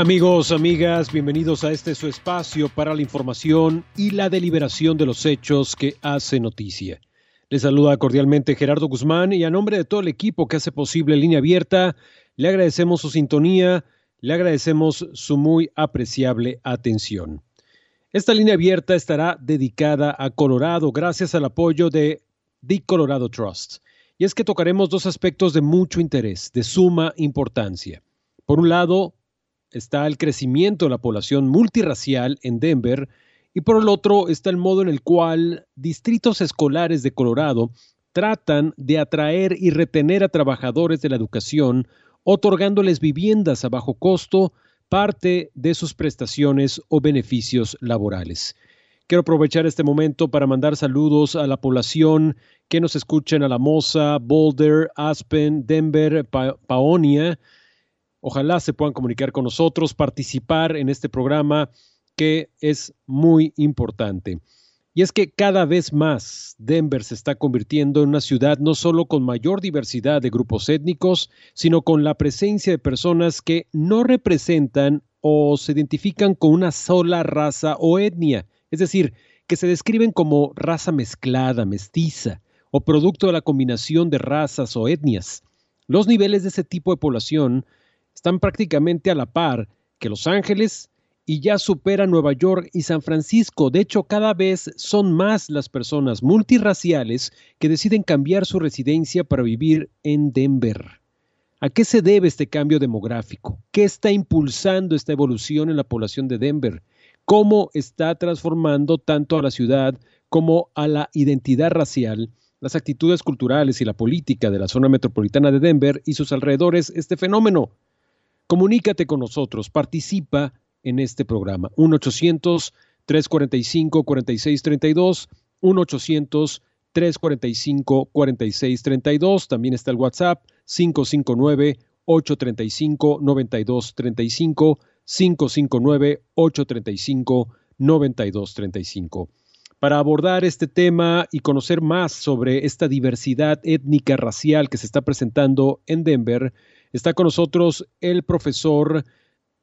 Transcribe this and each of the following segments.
Amigos, amigas, bienvenidos a este su espacio para la información y la deliberación de los hechos que hace noticia. Les saluda cordialmente Gerardo Guzmán y a nombre de todo el equipo que hace posible Línea Abierta, le agradecemos su sintonía, le agradecemos su muy apreciable atención. Esta línea abierta estará dedicada a Colorado gracias al apoyo de The Colorado Trust. Y es que tocaremos dos aspectos de mucho interés, de suma importancia. Por un lado, está el crecimiento de la población multirracial en Denver y por el otro está el modo en el cual distritos escolares de Colorado tratan de atraer y retener a trabajadores de la educación, otorgándoles viviendas a bajo costo, parte de sus prestaciones o beneficios laborales. Quiero aprovechar este momento para mandar saludos a la población que nos escucha en Alamosa, Boulder, Aspen, Denver, Paonia, Ojalá se puedan comunicar con nosotros, participar en este programa que es muy importante. Y es que cada vez más Denver se está convirtiendo en una ciudad no solo con mayor diversidad de grupos étnicos, sino con la presencia de personas que no representan o se identifican con una sola raza o etnia, es decir, que se describen como raza mezclada, mestiza, o producto de la combinación de razas o etnias. Los niveles de ese tipo de población están prácticamente a la par que Los Ángeles y ya supera Nueva York y San Francisco. De hecho, cada vez son más las personas multirraciales que deciden cambiar su residencia para vivir en Denver. ¿A qué se debe este cambio demográfico? ¿Qué está impulsando esta evolución en la población de Denver? ¿Cómo está transformando tanto a la ciudad como a la identidad racial, las actitudes culturales y la política de la zona metropolitana de Denver y sus alrededores este fenómeno? Comunícate con nosotros, participa en este programa. 1-800-345-4632, 1-800-345-4632. También está el WhatsApp 559-835-9235, 559-835-9235. Para abordar este tema y conocer más sobre esta diversidad étnica racial que se está presentando en Denver, Está con nosotros el profesor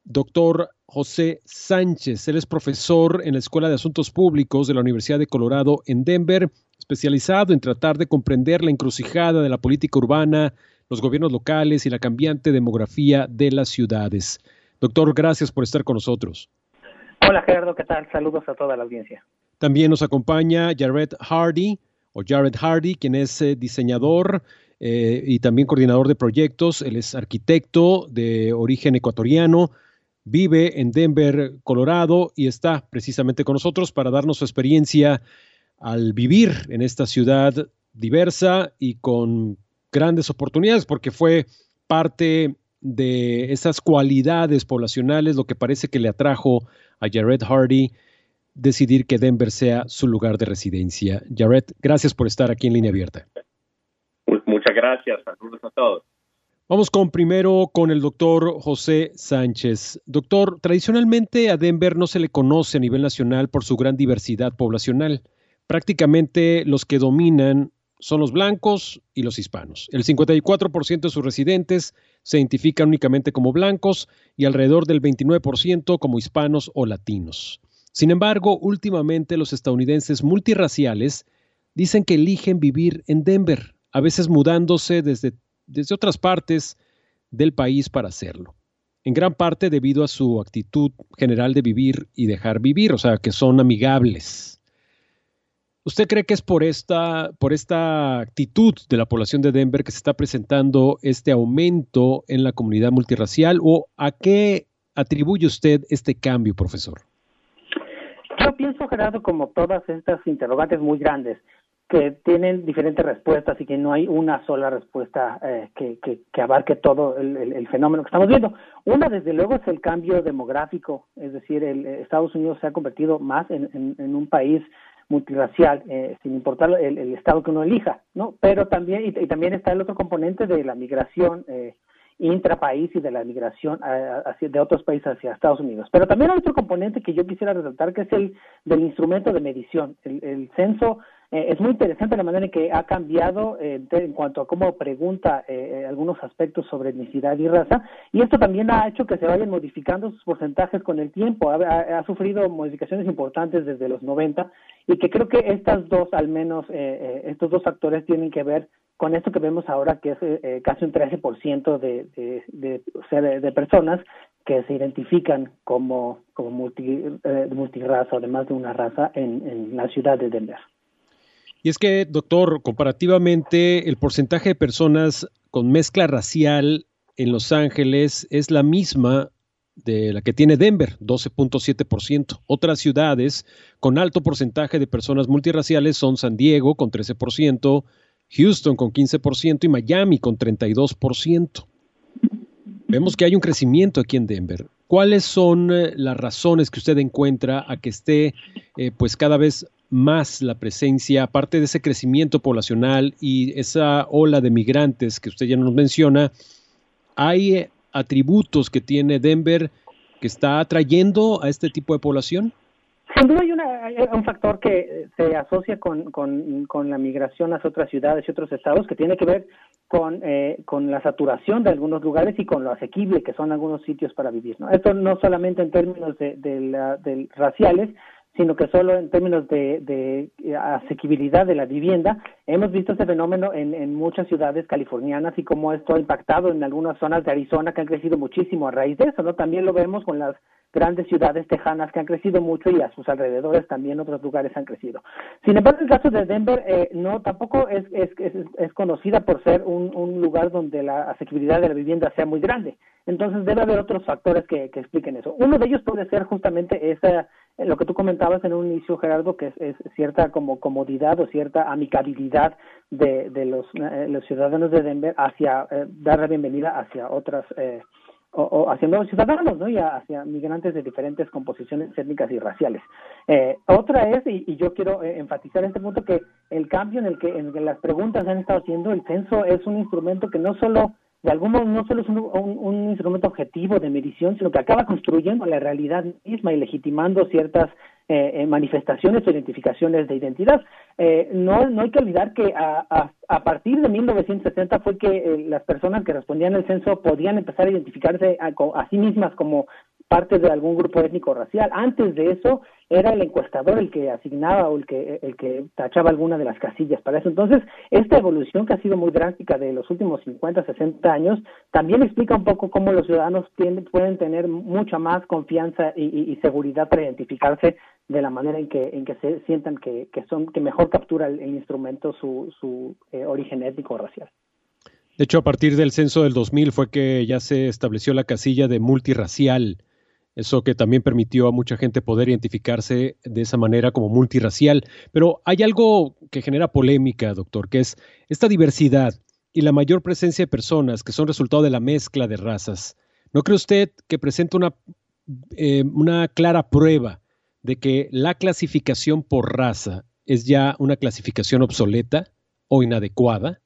doctor José Sánchez. Él es profesor en la Escuela de Asuntos Públicos de la Universidad de Colorado en Denver, especializado en tratar de comprender la encrucijada de la política urbana, los gobiernos locales y la cambiante demografía de las ciudades. Doctor, gracias por estar con nosotros. Hola Gerardo, ¿qué tal? Saludos a toda la audiencia. También nos acompaña Jared Hardy, o Jared Hardy, quien es eh, diseñador eh, y también coordinador de proyectos. Él es arquitecto de origen ecuatoriano, vive en Denver, Colorado, y está precisamente con nosotros para darnos su experiencia al vivir en esta ciudad diversa y con grandes oportunidades, porque fue parte de esas cualidades poblacionales lo que parece que le atrajo a Jared Hardy decidir que Denver sea su lugar de residencia. Jared, gracias por estar aquí en línea abierta. Gracias. Saludos a todos. Vamos con primero con el doctor José Sánchez. Doctor, tradicionalmente a Denver no se le conoce a nivel nacional por su gran diversidad poblacional. Prácticamente los que dominan son los blancos y los hispanos. El 54% de sus residentes se identifican únicamente como blancos y alrededor del 29% como hispanos o latinos. Sin embargo, últimamente los estadounidenses multirraciales dicen que eligen vivir en Denver, a veces mudándose desde, desde otras partes del país para hacerlo. En gran parte debido a su actitud general de vivir y dejar vivir, o sea, que son amigables. ¿Usted cree que es por esta, por esta actitud de la población de Denver que se está presentando este aumento en la comunidad multirracial o a qué atribuye usted este cambio, profesor? Yo pienso, Gerardo, como todas estas interrogantes muy grandes, que tienen diferentes respuestas y que no hay una sola respuesta eh, que, que, abarque todo el, fenómeno que estamos viendo. Una, desde luego, es el cambio demográfico, es decir, el, Estados Unidos se ha convertido más en, en, un país multirracial, eh, sin importar el, estado que uno elija, ¿no? Pero también, y, también está el otro componente de la migración eh, intrapaís y de la migración hacia, de otros países hacia Estados Unidos. Pero también hay otro componente que yo quisiera resaltar, que es el del instrumento de medición. El, censo eh, es muy interesante la manera en que ha cambiado eh, en cuanto a cómo pregunta eh, algunos aspectos sobre etnicidad y raza, y esto también ha hecho que se vayan modificando sus porcentajes con el tiempo. Ha, sufrido modificaciones importantes desde los 90 y que creo que estas dos, al menos, estos dos factores tienen que ver con esto que vemos ahora, que es eh, eh casi un 13% de, de, de, de, personas que se identifican como, como multi, eh, multirraza, además de una raza, en, en la ciudad de Denver. Y es que, doctor, comparativamente, el porcentaje de personas con mezcla racial en Los Ángeles es la misma de la que tiene Denver, 12.7%. Otras ciudades con alto porcentaje de personas multirraciales son San Diego con 13%, Houston con 15% y Miami con 32%. Vemos que hay un crecimiento aquí en Denver. ¿Cuáles son eh, las razones que usted encuentra a que esté eh, pues cada vez más la presencia, aparte de ese crecimiento poblacional y esa ola de migrantes que usted ya nos menciona, hay eh, atributos que tiene Denver que está atrayendo a este tipo de población? Sin duda hay, un factor que se asocia con, con, la migración hacia otras ciudades y otros estados que tiene que ver con, eh, con la saturación de algunos lugares y con lo asequible que son algunos sitios para vivir. ¿no? Esto no solamente en términos de, de, raciales, sino que solo en términos de, de, asequibilidad de la vivienda. Hemos visto este fenómeno en, muchas ciudades californianas y cómo esto ha impactado en algunas zonas de Arizona que han crecido muchísimo a raíz de eso. ¿no? También lo vemos con las grandes ciudades tejanas que han crecido mucho y a sus alrededores también otros lugares han crecido. Sin embargo, el caso de Denver eh, no tampoco es, es, es, conocida por ser un, un, lugar donde la asequibilidad de la vivienda sea muy grande. Entonces debe haber otros factores que, que expliquen eso. Uno de ellos puede ser justamente esa, lo que tú comentabas en un inicio, Gerardo, que es, cierta como comodidad o cierta amicabilidad de, de los, eh, ciudadanos de Denver hacia eh, dar la bienvenida hacia otras eh, o, hacia nuevos ciudadanos, ¿no? Y hacia migrantes de diferentes composiciones étnicas y raciales. Eh, otra es, y, yo quiero eh, enfatizar este punto, que el cambio en el que, en las preguntas han estado haciendo, el censo es un instrumento que no solo de algún modo no solo es un, un, instrumento objetivo de medición, sino que acaba construyendo la realidad misma y legitimando ciertas eh, manifestaciones o identificaciones de identidad. Eh, no, no hay que olvidar que a, a, a partir de 1960 fue que eh, las personas que respondían al censo podían empezar a identificarse a, a, sí mismas como parte de algún grupo étnico racial. Antes de eso era el encuestador el que asignaba o el que el que tachaba alguna de las casillas para eso. Entonces, esta evolución que ha sido muy drástica de los últimos 50, 60 años también explica un poco cómo los ciudadanos pueden tener mucha más confianza y seguridad para identificarse de la manera en que en que se sientan que, que son que mejor captura el, instrumento su, su eh, origen étnico o racial. De hecho, a partir del censo del 2000 fue que ya se estableció la casilla de multirracial, eso que también permitió a mucha gente poder identificarse de esa manera como multirracial. Pero hay algo que genera polémica, doctor, que es esta diversidad y la mayor presencia de personas que son resultado de la mezcla de razas. ¿No cree usted que presenta una, eh, una clara prueba de que la clasificación por raza es ya una clasificación obsoleta o inadecuada.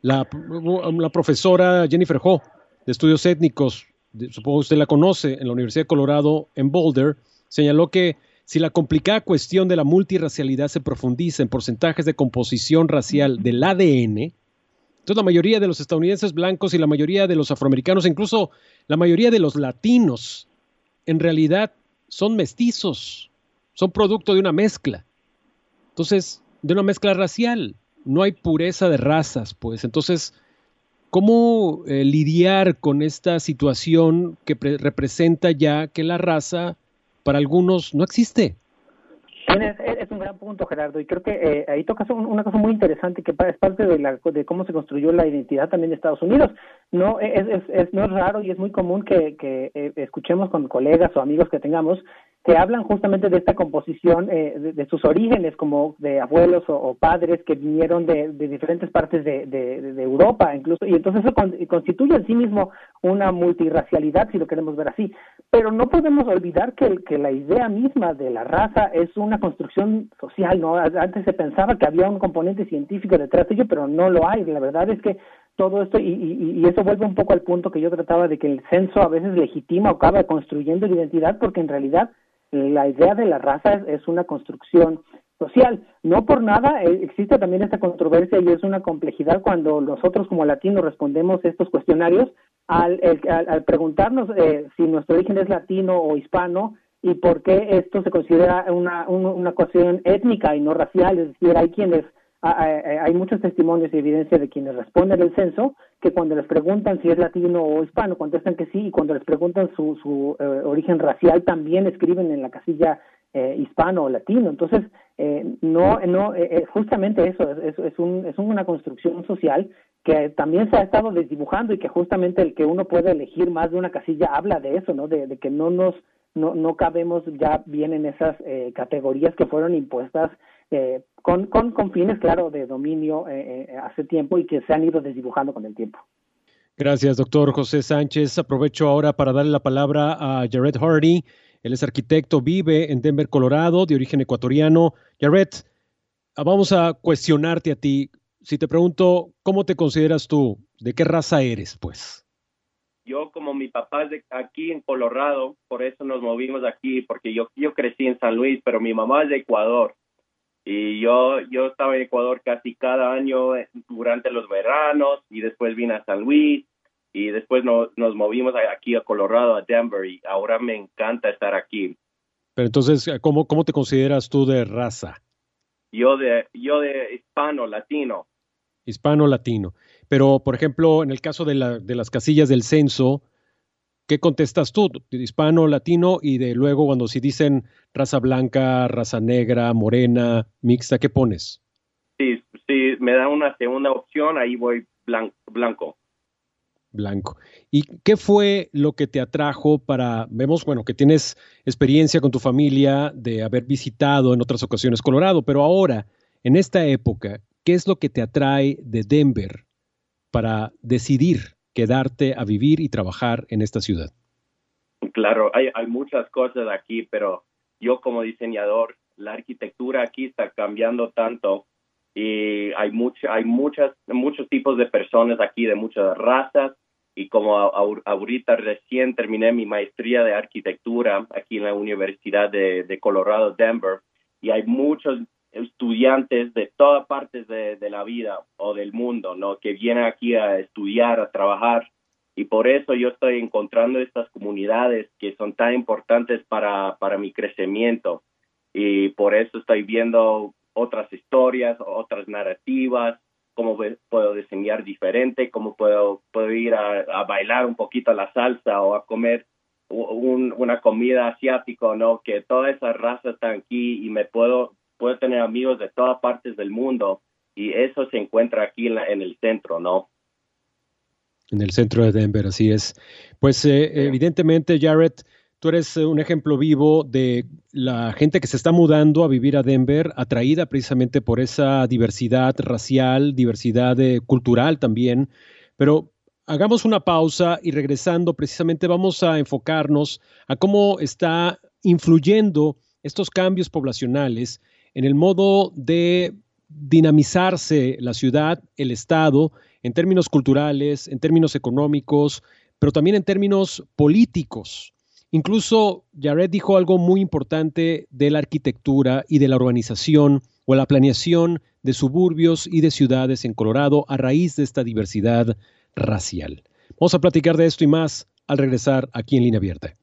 La, la profesora Jennifer Ho, de estudios étnicos, supongo usted la conoce, en la Universidad de Colorado, en Boulder, señaló que si la complicada cuestión de la multirracialidad se profundiza en porcentajes de composición racial del ADN, entonces la mayoría de los estadounidenses blancos y la mayoría de los afroamericanos, incluso la mayoría de los latinos, en realidad son mestizos, son producto de una mezcla. Entonces, de una mezcla racial, no hay pureza de razas, pues. Entonces, ¿cómo eh, lidiar con esta situación que representa ya que la raza para algunos no existe? Es, un gran punto, Gerardo, y creo que eh, ahí tocas una cosa muy interesante que es parte de, la, cómo se construyó la identidad también de Estados Unidos. No es, es, no es raro y es muy común que, que eh, escuchemos con colegas o amigos que tengamos que hablan justamente de esta composición, eh, de, sus orígenes como de abuelos o, padres que vinieron de, diferentes partes de, Europa, incluso, y entonces eso constituye en sí mismo una multirracialidad, si lo queremos ver así. Pero no podemos olvidar que, la idea misma de la raza es una construcción social, ¿no? Antes se pensaba que había un componente científico detrás de ello, pero no lo hay. La verdad es que todo esto, y, y, eso vuelve un poco al punto que yo trataba de que el censo a veces legitima o acaba construyendo la identidad, porque en realidad la idea de la raza es, una construcción social. No por nada eh, existe también esta controversia y es una complejidad cuando nosotros como latinos respondemos estos cuestionarios al, al, preguntarnos eh, si nuestro origen es latino o hispano y por qué esto se considera una, una cuestión étnica y no racial. Es decir, hay quienes hay muchos testimonios y evidencia de quienes responden el censo que cuando les preguntan si es latino o hispano contestan que sí y cuando les preguntan su, su eh, origen racial también escriben en la casilla eh, hispano o latino. Entonces, eh, no, no, justamente eso es, es, un, es una construcción social que también se ha estado desdibujando y que justamente el que uno puede elegir más de una casilla habla de eso, ¿no? De, que no nos no, no cabemos ya bien en esas categorías que fueron impuestas eh, con, con, con, fines, claro, de dominio eh, eh, hace tiempo y que se han ido desdibujando con el tiempo. Gracias, doctor José Sánchez. Aprovecho ahora para darle la palabra a Jared Hardy. Él es arquitecto, vive en Denver, Colorado, de origen ecuatoriano. Jared, vamos a cuestionarte a ti. Si te pregunto, ¿cómo te consideras tú? ¿De qué raza eres, pues? Yo, como mi papá es de aquí en Colorado, por eso nos movimos aquí, porque yo, yo crecí en San Luis, pero mi mamá es de Ecuador. Y yo, yo estaba en Ecuador casi cada año eh, durante los veranos y después vine a San Luis y después nos, nos movimos aquí a Colorado, a Denver y ahora me encanta estar aquí. Pero entonces, ¿cómo, cómo te consideras tú de raza? Yo de, yo de hispano, latino. Hispano, latino. Pero, por ejemplo, en el caso de, la, de las casillas del censo, ¿qué contestas tú? Hispano, latino, y de luego cuando si dicen raza blanca, raza negra, morena, mixta, ¿qué pones? Sí, sí, me da una segunda opción, ahí voy blanco. Blanco. ¿Y qué fue lo que te atrajo para, vemos, bueno, que tienes experiencia con tu familia de haber visitado en otras ocasiones Colorado, pero ahora, en esta época, ¿qué es lo que te atrae de Denver para decidir quedarte a vivir y trabajar en esta ciudad? Claro, hay, muchas cosas aquí, pero yo como diseñador, la arquitectura aquí está cambiando tanto y hay mucha, hay muchas, muchos tipos de personas aquí de muchas razas y como ahorita recién terminé mi maestría de arquitectura aquí en la Universidad de Colorado, Denver, y hay muchos estudiantes de todas partes de, la vida o del mundo, ¿no? Que vienen aquí a estudiar, a trabajar. Y por eso yo estoy encontrando estas comunidades que son tan importantes para, para mi crecimiento. Y por eso estoy viendo otras historias, otras narrativas, cómo puedo diseñar diferente, cómo puedo, puedo ir a, bailar un poquito la salsa o a comer una comida asiática, ¿no? Que todas esas razas están aquí y me puedo puedo tener amigos de todas partes del mundo y eso se encuentra aquí en, en el centro, ¿no? En el centro de Denver, así es. Pues eh, evidentemente, Jared, tú eres eh, un ejemplo vivo de la gente que se está mudando a vivir a Denver, atraída precisamente por esa diversidad racial, diversidad eh, cultural también. Pero hagamos una pausa y regresando, precisamente vamos a enfocarnos a cómo está influyendo estos cambios poblacionales en el modo de dinamizarse la ciudad, el Estado, en términos culturales, en términos económicos, pero también en términos políticos. Incluso Jared dijo algo muy importante de la arquitectura y de la urbanización o la planeación de suburbios y de ciudades en Colorado a raíz de esta diversidad racial. Vamos a platicar de esto y más al regresar aquí en línea abierta.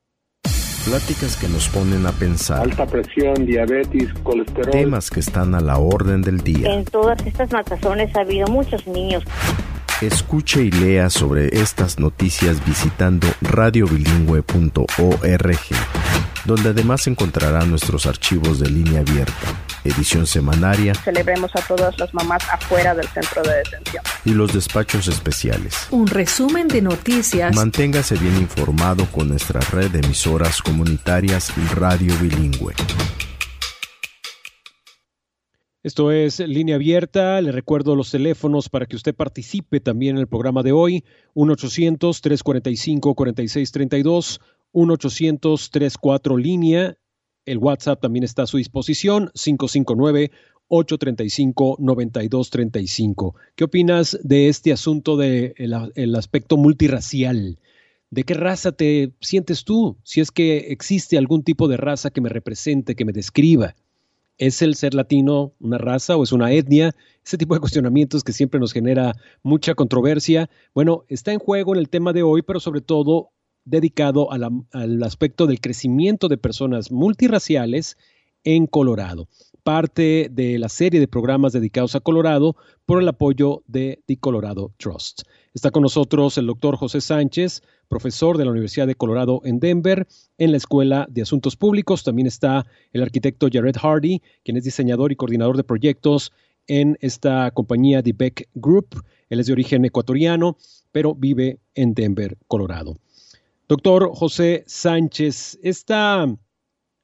Pláticas que nos ponen a pensar. Alta presión, diabetes, colesterol. Temas que están a la orden del día. En todas estas matazones ha habido muchos niños. Escuche y lea sobre estas noticias visitando radiobilingüe.org, donde además encontrará nuestros archivos de línea abierta edición semanaria. Celebremos a todas las mamás afuera del centro de detención. Y los despachos especiales. Un resumen de noticias. Manténgase bien informado con nuestra red de emisoras comunitarias Radio Bilingüe. Esto es Línea Abierta. Le recuerdo los teléfonos para que usted participe también en el programa de hoy. 1-800-345-4632, 1-800-34 Línea. El WhatsApp también está a su disposición, 559-835-9235. ¿Qué opinas de este asunto del de el aspecto multirracial? ¿De qué raza te sientes tú? Si es que existe algún tipo de raza que me represente, que me describa. ¿Es el ser latino una raza o es una etnia? Ese tipo de cuestionamientos que siempre nos genera mucha controversia. Bueno, está en juego en el tema de hoy, pero sobre todo dedicado al aspecto del crecimiento de personas multirraciales en Colorado. Parte de la serie de programas dedicados a Colorado por el apoyo de The Colorado Trust. Está con nosotros el doctor José Sánchez, profesor de la Universidad de Colorado en Denver, en la Escuela de Asuntos Públicos. También está el arquitecto Jared Hardy, quien es diseñador y coordinador de proyectos en esta compañía de Beck Group. Él es de origen ecuatoriano, pero vive en Denver, Colorado. Doctor José Sánchez, esta,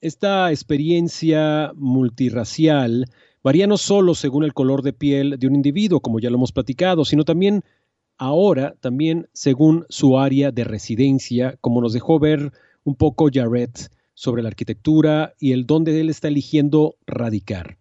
esta experiencia multirracial varía no solo según el color de piel de un individuo, como ya lo hemos platicado, sino también ahora también según su área de residencia, como nos dejó ver un poco Jared sobre la arquitectura y el dónde él está eligiendo radicar.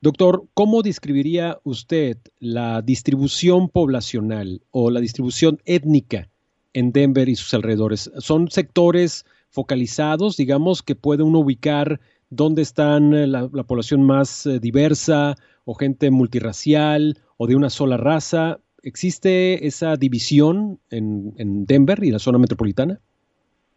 Doctor, ¿cómo describiría usted la distribución poblacional o la distribución étnica en Denver y sus alrededores? ¿Son sectores focalizados, digamos, que puede uno ubicar dónde están eh, la, la población más eh, diversa o gente multirracial o de una sola raza? ¿Existe esa división en, en Denver y la zona metropolitana?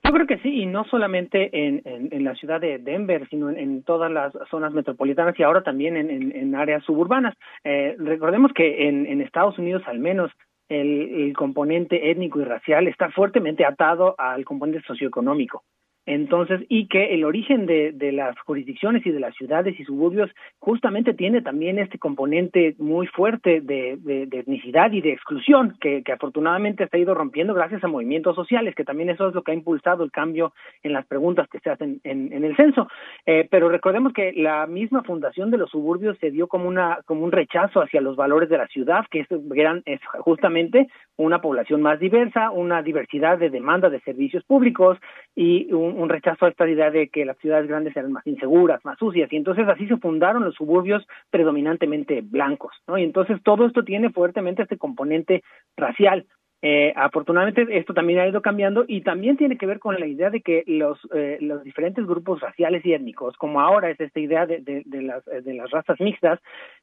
Yo creo que sí, y no solamente en, en, la ciudad de Denver, sino en, todas las zonas metropolitanas y ahora también en, áreas suburbanas. Eh, recordemos que en, Estados Unidos al menos el, el, componente étnico y racial está fuertemente atado al componente socioeconómico. Entonces, y que el origen de, de, las jurisdicciones y de las ciudades y suburbios justamente tiene también este componente muy fuerte de, de, etnicidad y de exclusión, que, que, afortunadamente se ha ido rompiendo gracias a movimientos sociales, que también eso es lo que ha impulsado el cambio en las preguntas que se hacen en, en el censo. Eh, pero recordemos que la misma fundación de los suburbios se dio como, una, como un rechazo hacia los valores de la ciudad, que es, eran, es justamente una población más diversa, una diversidad de demanda de servicios públicos y un un rechazo a esta idea de que las ciudades grandes eran más inseguras, más sucias, y entonces así se fundaron los suburbios predominantemente blancos, ¿no? Y entonces todo esto tiene fuertemente este componente racial. Eh, afortunadamente esto también ha ido cambiando y también tiene que ver con la idea de que los, eh, los diferentes grupos raciales y étnicos, como ahora es esta idea de, de, las, de las razas mixtas,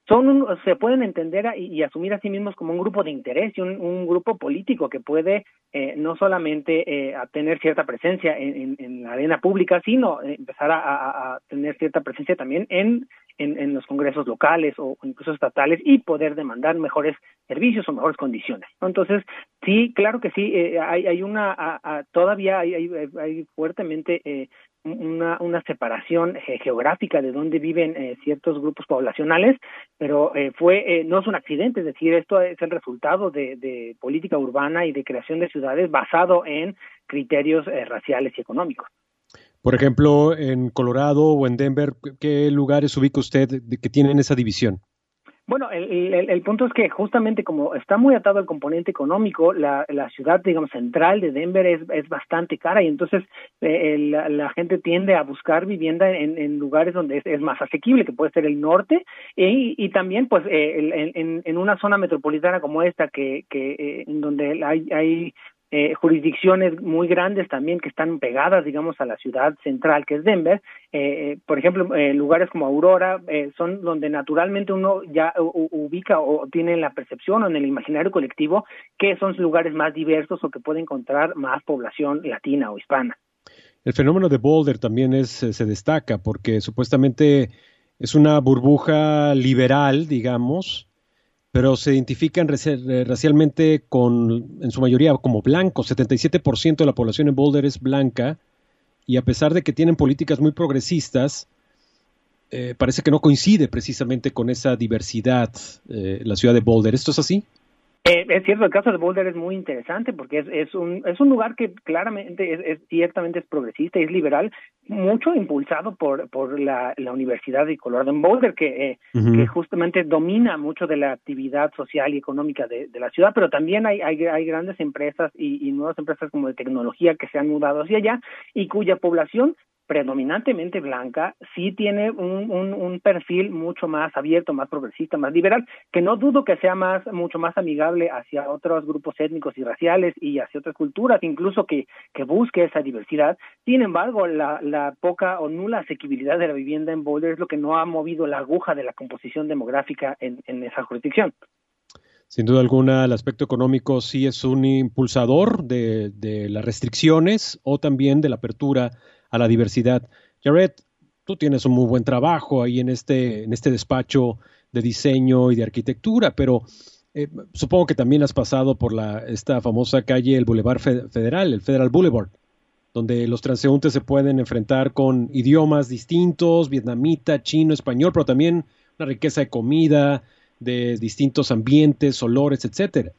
son se pueden entender y, asumir a sí mismos como un grupo de interés y un, grupo político que puede eh, no solamente eh, tener cierta presencia en, en, la arena pública, sino empezar a, a, tener cierta presencia también en, en, los congresos locales o incluso estatales y poder demandar mejores servicios o mejores condiciones. Entonces, sí, claro que sí, eh, hay, hay una, todavía hay, hay, hay fuertemente eh, una, una separación eh, geográfica de dónde viven eh, ciertos grupos poblacionales, pero eh, fue no es un accidente, es decir, esto es el resultado de, de política urbana y de creación de ciudades basado en criterios raciales y económicos. Por ejemplo, en Colorado o en Denver, ¿qué lugares ubica usted que tienen esa división? Bueno, el, el, punto es que justamente como está muy atado al componente económico, la, la ciudad, digamos, central de Denver es, es bastante cara y entonces eh, la, la, gente tiende a buscar vivienda en, en lugares donde es, más asequible, que puede ser el norte y, y también, pues, eh, en, en, una zona metropolitana como esta, que, que eh, donde hay, hay eh, jurisdicciones muy grandes también que están pegadas, digamos, a la ciudad central que es Denver. Eh, eh por ejemplo, eh, lugares como Aurora eh, son donde naturalmente uno ya ubica o tiene la percepción o en el imaginario colectivo que son lugares más diversos o que puede encontrar más población latina o hispana. El fenómeno de Boulder también es, se destaca porque supuestamente es una burbuja liberal, digamos, pero se identifican eh, racialmente con, en su mayoría como blancos. 77% de la población en Boulder es blanca y a pesar de que tienen políticas muy progresistas, eh, parece que no coincide precisamente con esa diversidad eh, la ciudad de Boulder. ¿Esto es así? Eh, es cierto, el caso de Boulder es muy interesante porque es, es, un, es un lugar que claramente es, es ciertamente es progresista y es liberal, mucho impulsado por, por la, la Universidad de Colorado en Boulder, que, eh, que justamente domina mucho de la actividad social y económica de, de la ciudad, pero también hay, hay, hay grandes empresas y, y nuevas empresas como de tecnología que se han mudado hacia allá y cuya población predominantemente blanca, sí tiene un, un, perfil mucho más abierto, más progresista, más liberal, que no dudo que sea más, mucho más amigable hacia otros grupos étnicos y raciales y hacia otras culturas, incluso que, que busque esa diversidad. Sin embargo, la, la poca o nula asequibilidad de la vivienda en Boulder es lo que no ha movido la aguja de la composición demográfica en, en esa jurisdicción. Sin duda alguna, el aspecto económico sí es un impulsador de, de las restricciones o también de la apertura a la diversidad. Jared, tú tienes un muy buen trabajo ahí en este, en este despacho de diseño y de arquitectura, pero eh, supongo que también has pasado por la, esta famosa calle, el Boulevard Federal, el Federal Boulevard, donde los transeúntes se pueden enfrentar con idiomas distintos, vietnamita, chino, español, pero también una riqueza de comida, de distintos ambientes, olores, etcétera.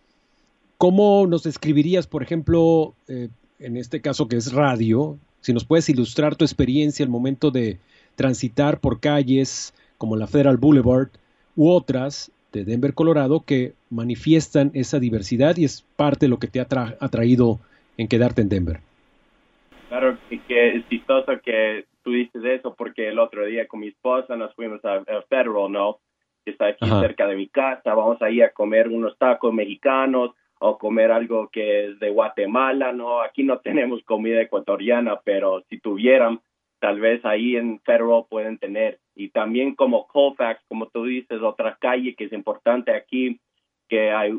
¿Cómo nos describirías, por ejemplo, eh, en este caso que es radio, si nos puedes ilustrar tu experiencia al momento de transitar por calles como la Federal Boulevard u otras de Denver, Colorado, que manifiestan esa diversidad y es parte de lo que te ha atraído en quedarte en Denver. Claro, que es chistoso que tú dices eso porque el otro día con mi esposa nos fuimos a, a Federal, ¿no? Que está aquí Ajá. cerca de mi casa, vamos a ir a comer unos tacos mexicanos, o comer algo que es de Guatemala, no, aquí no tenemos comida ecuatoriana, pero si tuvieran, tal vez ahí en Federal pueden tener. Y también como Colfax, como tú dices, otra calle que es importante aquí, que hay,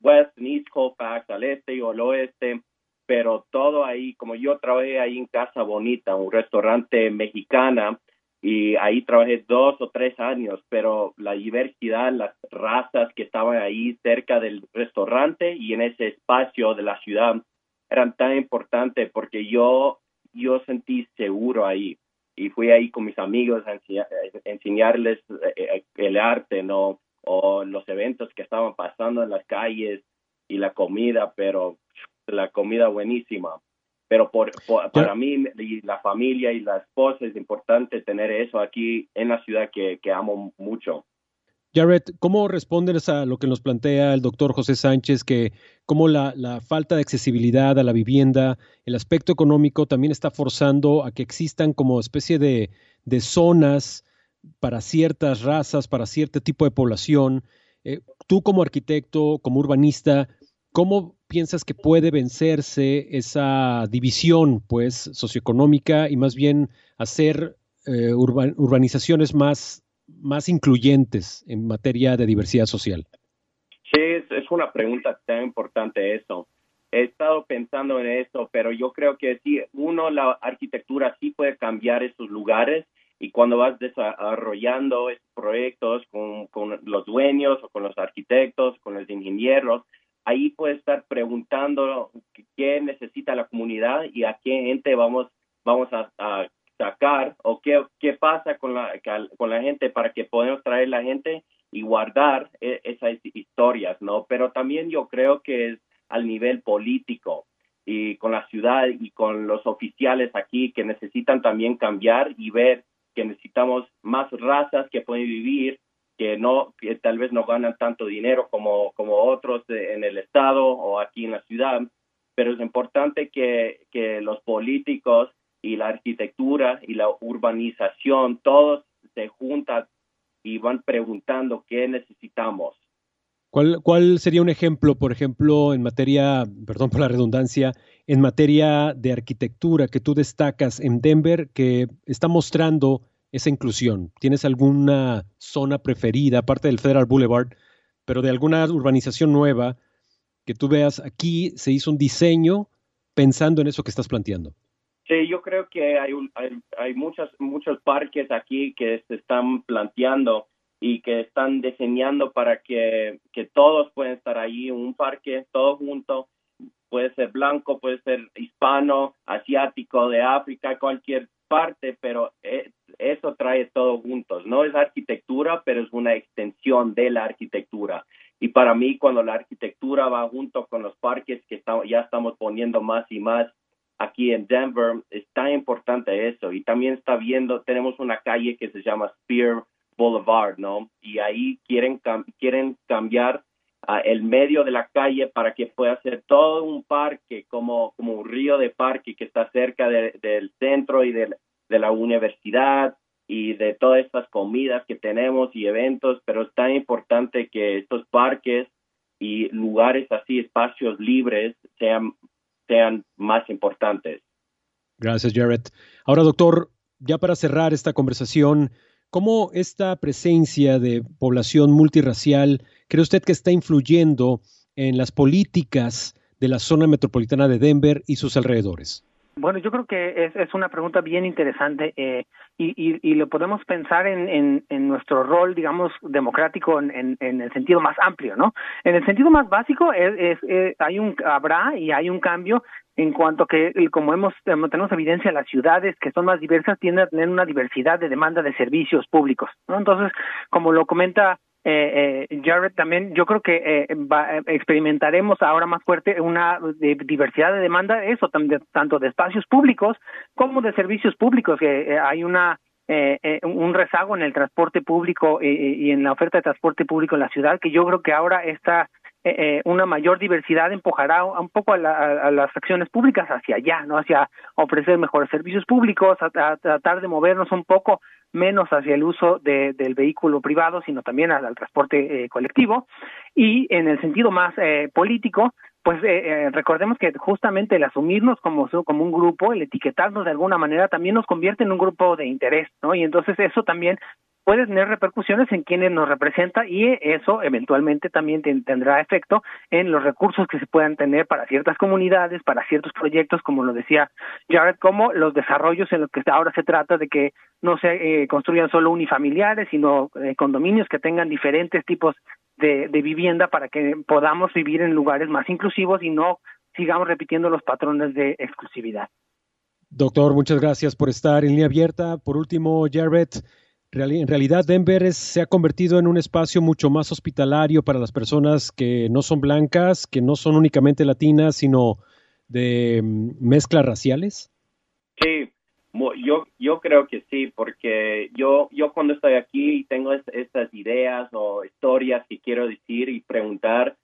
West and East Colfax, al este y al oeste, pero todo ahí, como yo trabajé ahí en Casa Bonita, un restaurante mexicana, y ahí trabajé dos o tres años, pero la diversidad, las razas que estaban ahí cerca del restaurante y en ese espacio de la ciudad eran tan importantes porque yo, yo sentí seguro ahí y fui ahí con mis amigos a enseñar, enseñarles eh, el arte, ¿no? O los eventos que estaban pasando en las calles y la comida, pero la comida buenísima pero por, por para mí y la familia y la esposa es importante tener eso aquí en la ciudad que, que amo mucho. Jared, ¿cómo respondes a lo que nos plantea el doctor José Sánchez, que cómo la, la, falta de accesibilidad a la vivienda, el aspecto económico también está forzando a que existan como especie de, de zonas para ciertas razas, para cierto tipo de población? Eh, tú como arquitecto, como urbanista, ¿cómo piensas que puede vencerse esa división, pues, socioeconómica y más bien hacer eh, urban, urbanizaciones más, más incluyentes en materia de diversidad social? Sí, es, una pregunta tan importante eso. He estado pensando en eso, pero yo creo que sí, uno, la arquitectura sí puede cambiar esos lugares y cuando vas desarrollando proyectos con, con los dueños o con los arquitectos, con los ingenieros, ahí puede estar preguntando qué necesita la comunidad y a qué gente vamos, vamos a, a sacar o qué, qué pasa con la, con la gente para que podamos traer la gente y guardar e, esas historias, ¿no? Pero también yo creo que es al nivel político y con la ciudad y con los oficiales aquí que necesitan también cambiar y ver que necesitamos más razas que pueden vivir que no que tal vez no ganan tanto dinero como como otros en el estado o aquí en la ciudad pero es importante que, que los políticos y la arquitectura y la urbanización todos se juntan y van preguntando qué necesitamos. ¿Cuál, ¿Cuál sería un ejemplo, por ejemplo, en materia, perdón por la redundancia, en materia de arquitectura que tú destacas en Denver que está mostrando esa inclusión? ¿Tienes alguna zona preferida, aparte del Federal Boulevard, pero de alguna urbanización nueva que tú veas aquí se hizo un diseño pensando en eso que estás planteando? Sí, yo creo que hay, hay, hay muchos, parques aquí que se están planteando y que están diseñando para que, que todos pueden estar ahí un parque, todos juntos, puede ser blanco, puede ser hispano, asiático, de África, cualquier parte, pero eh, eso trae todo juntos, arquitectura, pero es una extensión de la arquitectura. Y para mí, cuando la arquitectura va junto con los parques que ya estamos poniendo más y más aquí en Denver, es tan importante eso. Y también está viendo, tenemos una calle que se llama Spear Boulevard, ¿no? Y ahí quieren, quieren cambiar el medio de la calle para que pueda ser todo un parque, como, como un río de parque que está cerca del centro y de, de la universidad y de todas estas comidas que tenemos y eventos, pero es tan importante que estos parques y lugares así, espacios libres, sean, sean más importantes. Gracias, Jared. Ahora, doctor, ya para cerrar esta conversación, ¿cómo esta presencia de población multirracial cree usted que está influyendo en las políticas de la zona metropolitana de Denver y sus alrededores? Bueno, yo creo que es, una pregunta bien interesante eh, y, lo podemos pensar en, nuestro rol, digamos, democrático en, el sentido más amplio, ¿no? En el sentido más básico hay un habrá y hay un cambio en cuanto que como hemos tenemos evidencia las ciudades que son más diversas tienden a tener una diversidad de demanda de servicios públicos, ¿no? Entonces, como lo comenta eh, eh, Jared, también yo creo que eh, eh, experimentaremos ahora más fuerte una diversidad de demanda, eso tanto de espacios públicos como de servicios públicos, que hay una un rezago en el transporte público y en la oferta de transporte público en la ciudad, que yo creo que ahora esta una mayor diversidad empujará un poco a, las acciones públicas hacia allá, no hacia ofrecer mejores servicios públicos, a tratar de movernos un poco menos hacia el uso de, del vehículo privado, sino también al, transporte eh, colectivo. Y en el sentido más eh, político, pues eh, eh, recordemos que justamente el asumirnos como, como un grupo, el etiquetarnos de alguna manera, también nos convierte en un grupo de interés, ¿no? Y entonces eso también puede tener repercusiones en quienes nos representa y eso eventualmente también tendrá efecto en los recursos que se puedan tener para ciertas comunidades, para ciertos proyectos, como lo decía Jared, como los desarrollos en los que ahora se trata de que no se eh, construyan solo unifamiliares, sino eh, condominios que tengan diferentes tipos de, de vivienda para que podamos vivir en lugares más inclusivos y no sigamos repitiendo los patrones de exclusividad. Doctor, muchas gracias por estar en línea abierta. Por último, Jared, en realidad, Denver se ha convertido en un espacio mucho más hospitalario para las personas que no son blancas, que no son únicamente latinas, sino de mm, mezclas raciales. Sí, yo, yo creo que sí, porque yo, yo cuando estoy aquí tengo estas ideas o historias que quiero decir y preguntar,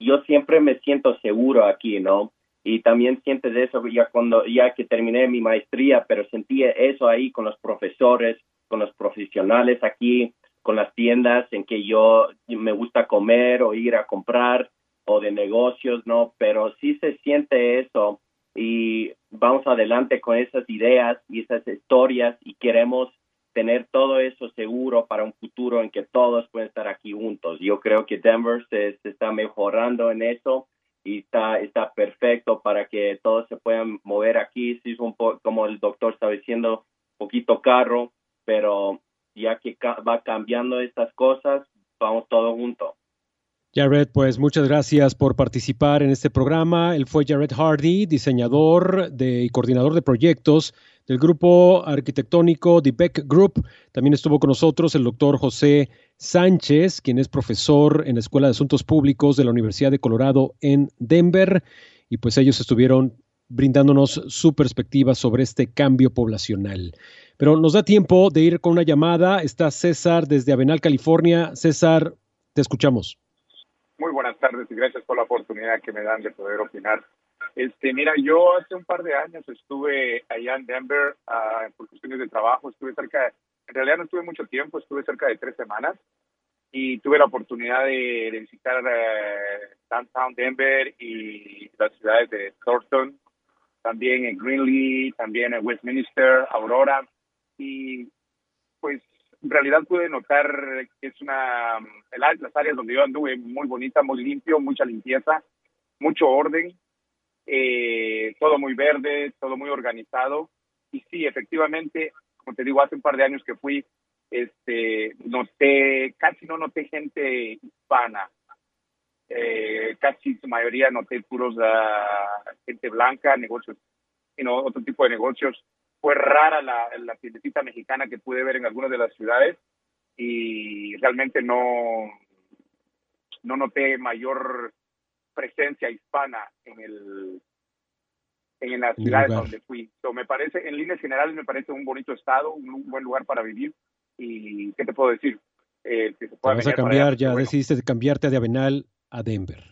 yo siempre me siento seguro aquí, ¿no? Y también sientes eso ya cuando ya que terminé mi maestría, pero sentí eso ahí con los profesores, con los profesionales aquí, con las tiendas en que yo me gusta comer o ir a comprar o de negocios, ¿no? Pero sí se siente eso y vamos adelante con esas ideas y esas historias y queremos tener todo eso seguro para un futuro en que todos pueden estar aquí juntos. Yo creo que Denver se, está mejorando en eso y está, está perfecto para que todos se puedan mover aquí. Sí, es un poco, como el doctor estaba diciendo, poquito carro, pero ya que va cambiando estas cosas, vamos todos juntos. Jared, pues muchas gracias por participar en este programa. Él fue Jared Hardy, diseñador de, y coordinador de proyectos del grupo arquitectónico The Beck Group. También estuvo con nosotros el doctor José Sánchez, quien es profesor en la Escuela de Asuntos Públicos de la Universidad de Colorado en Denver. Y pues ellos estuvieron brindándonos su perspectiva sobre este cambio poblacional. Pero nos da tiempo de ir con una llamada. Está César desde Avenal, California. César, te escuchamos. Muy buenas tardes y gracias por la oportunidad que me dan de poder opinar. Este, mira, yo hace un par de años estuve allá en Denver uh, por cuestiones de trabajo. Estuve cerca, en realidad no estuve mucho tiempo, estuve cerca de tres semanas y tuve la oportunidad de, visitar uh, downtown Denver y las ciudades de Thornton, también en Greenlee, también en Westminster, Aurora y pues en realidad pude notar que es una, las áreas donde yo anduve muy bonita, muy limpio, mucha limpieza, mucho orden, eh, todo muy verde, todo muy organizado. Y sí, efectivamente, como te digo, hace un par de años que fui, este, noté, casi no noté gente hispana. Eh, casi su mayoría noté puros uh, gente blanca, negocios, sino otro tipo de negocios fue rara la, la tiendecita mexicana que pude ver en algunas de las ciudades, y realmente no, no noté mayor presencia hispana en el en las ciudades donde fui. me parece, en líneas generales, me parece un bonito estado, un, buen lugar para vivir. ¿Y qué te puedo decir? Eh, que se vas a cambiar, ya decidiste cambiarte de Avenal a Denver.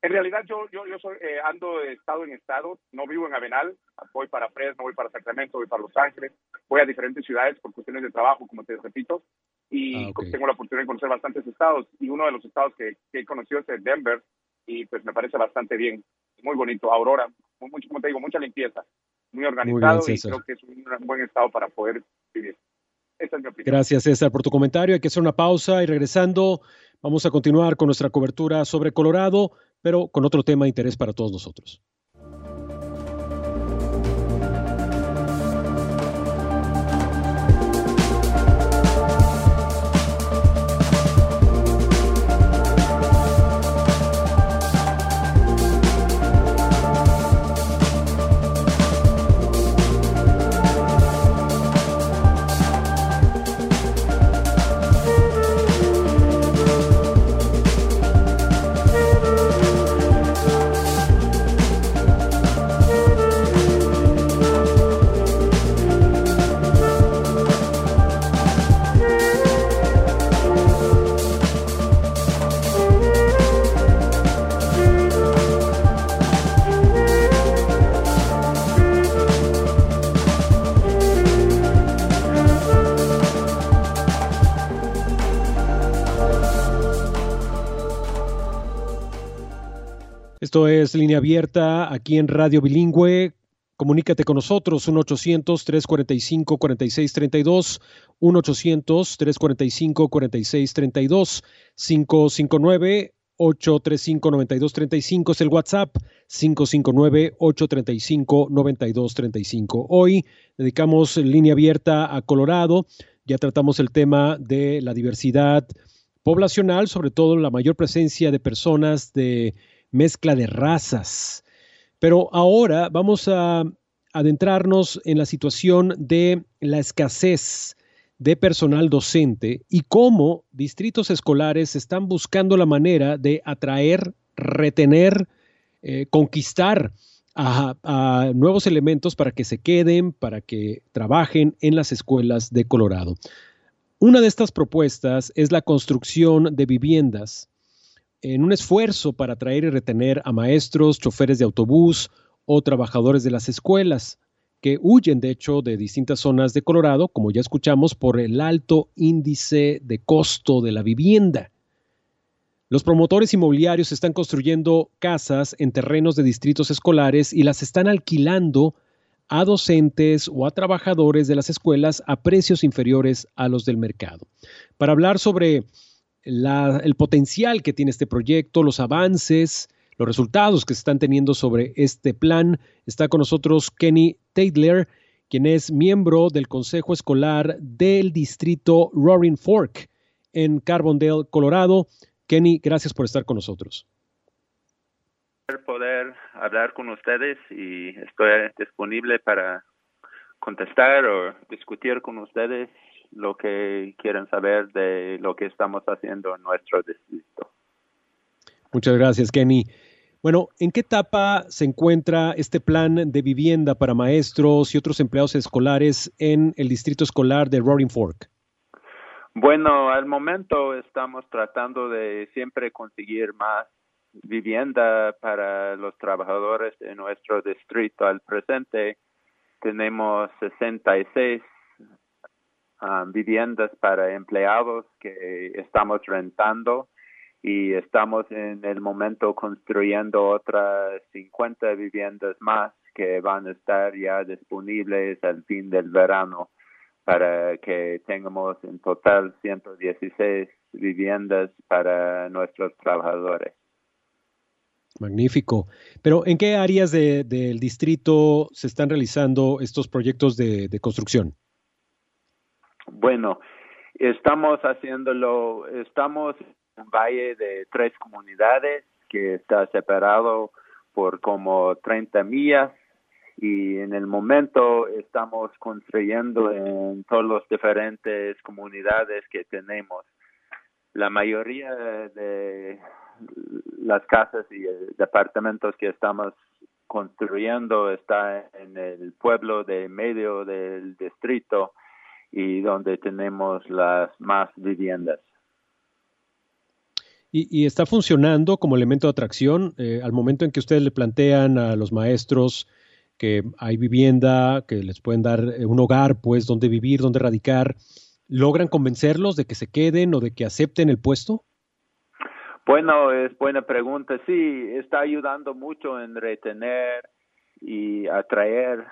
En realidad yo yo, yo soy, eh, ando de estado en estado, no vivo en Avenal, voy para Fresno, voy para Sacramento, voy para Los Ángeles, voy a diferentes ciudades por cuestiones de trabajo, como te repito, y ah, tengo la oportunidad de conocer bastantes estados, y uno de los estados que, que he conocido es Denver, y pues me parece bastante bien, muy bonito, Aurora, mucho, como te digo, mucha limpieza, muy organizado y creo que es un buen estado para poder vivir. Gracias César por tu comentario, hay que hacer una pausa y regresando vamos a continuar con nuestra cobertura sobre Colorado, pero con otro tema de interés para todos nosotros. Esto es línea abierta aquí en Radio Bilingüe. Comunícate con nosotros, 1-800-345-4632, 1-800-345-4632, 559-835-9235 es el WhatsApp, 559-835-9235. Hoy dedicamos línea abierta a Colorado. Ya tratamos el tema de la diversidad poblacional, sobre todo la mayor presencia de personas de mezcla de razas. Pero ahora vamos a adentrarnos en la situación de la escasez de personal docente y cómo distritos escolares están buscando la manera de atraer, retener, eh, conquistar a, a, nuevos elementos para que se queden, para que trabajen en las escuelas de Colorado. Una de estas propuestas es la construcción de viviendas en un esfuerzo para atraer y retener a maestros, choferes de autobús o trabajadores de las escuelas, que huyen de hecho de distintas zonas de Colorado, como ya escuchamos, por el alto índice de costo de la vivienda. Los promotores inmobiliarios están construyendo casas en terrenos de distritos escolares y las están alquilando a docentes o a trabajadores de las escuelas a precios inferiores a los del mercado. Para hablar sobre el potencial que tiene este proyecto, los avances, los resultados que se están teniendo sobre este plan. Está con nosotros Kenny Taylor, quien es miembro del Consejo Escolar del Distrito Roaring Fork en Carbondale, Colorado. Kenny, gracias por estar con nosotros. Poder hablar con ustedes y estoy disponible para contestar o discutir con ustedes lo que quieren saber de lo que estamos haciendo en nuestro distrito. Muchas gracias, Kenny. Bueno, ¿en qué etapa se encuentra este plan de vivienda para maestros y otros empleados escolares en el distrito escolar de Roaring Fork? Bueno, al momento estamos tratando de siempre conseguir más vivienda para los trabajadores de nuestro distrito. Al presente tenemos 66 Um, viviendas para empleados que estamos rentando y estamos en el momento construyendo otras 50 viviendas más que van a estar ya disponibles al fin del verano para que tengamos en total 116 viviendas para nuestros trabajadores. Magnífico. Pero ¿en qué áreas del distrito se están realizando estos proyectos de construcción? Bueno, estamos haciéndolo, estamos en un valle de tres comunidades que está separado por como 30 millas y en el momento estamos construyendo en todas las diferentes comunidades que tenemos. La mayoría de las casas y departamentos que estamos construyendo está en el pueblo de medio del distrito y donde tenemos las más viviendas. Y, está funcionando como elemento de atracción eh, al momento en que ustedes le plantean a los maestros que hay vivienda, que les pueden dar eh, un hogar, pues, donde vivir, donde radicar, ¿logran convencerlos de que se queden o de que acepten el puesto? Bueno, es buena pregunta. Sí, está ayudando mucho en retener y atraer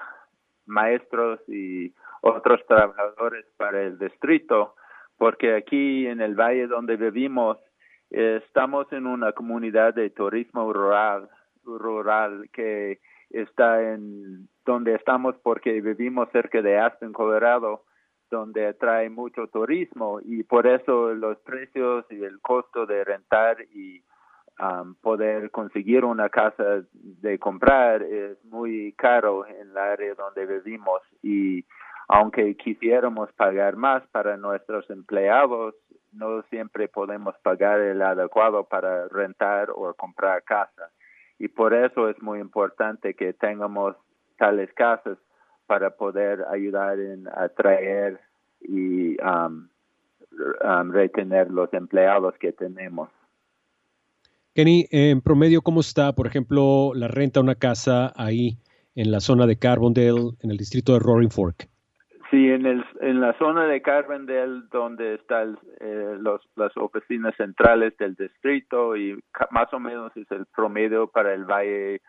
maestros y otros trabajadores para el distrito, porque aquí en el valle donde vivimos estamos en una comunidad de turismo rural, rural que está en donde estamos porque vivimos cerca de Aspen, Colorado, donde atrae mucho turismo y por eso los precios y el costo de rentar y um, poder conseguir una casa de comprar es muy caro en el área donde vivimos y aunque quisiéramos pagar más para nuestros empleados, no siempre podemos pagar el adecuado para rentar o comprar casa y por eso es muy importante que tengamos tales casas para poder ayudar en atraer y um, um, retener los empleados que tenemos. Kenny, en promedio, ¿cómo está, por ejemplo, la renta de una casa ahí en la zona de Carbondale, en el distrito de Roaring Fork? Sí, en, el, en la zona de Carbondale, donde están eh, las oficinas centrales del distrito y más o menos es el promedio para el Valle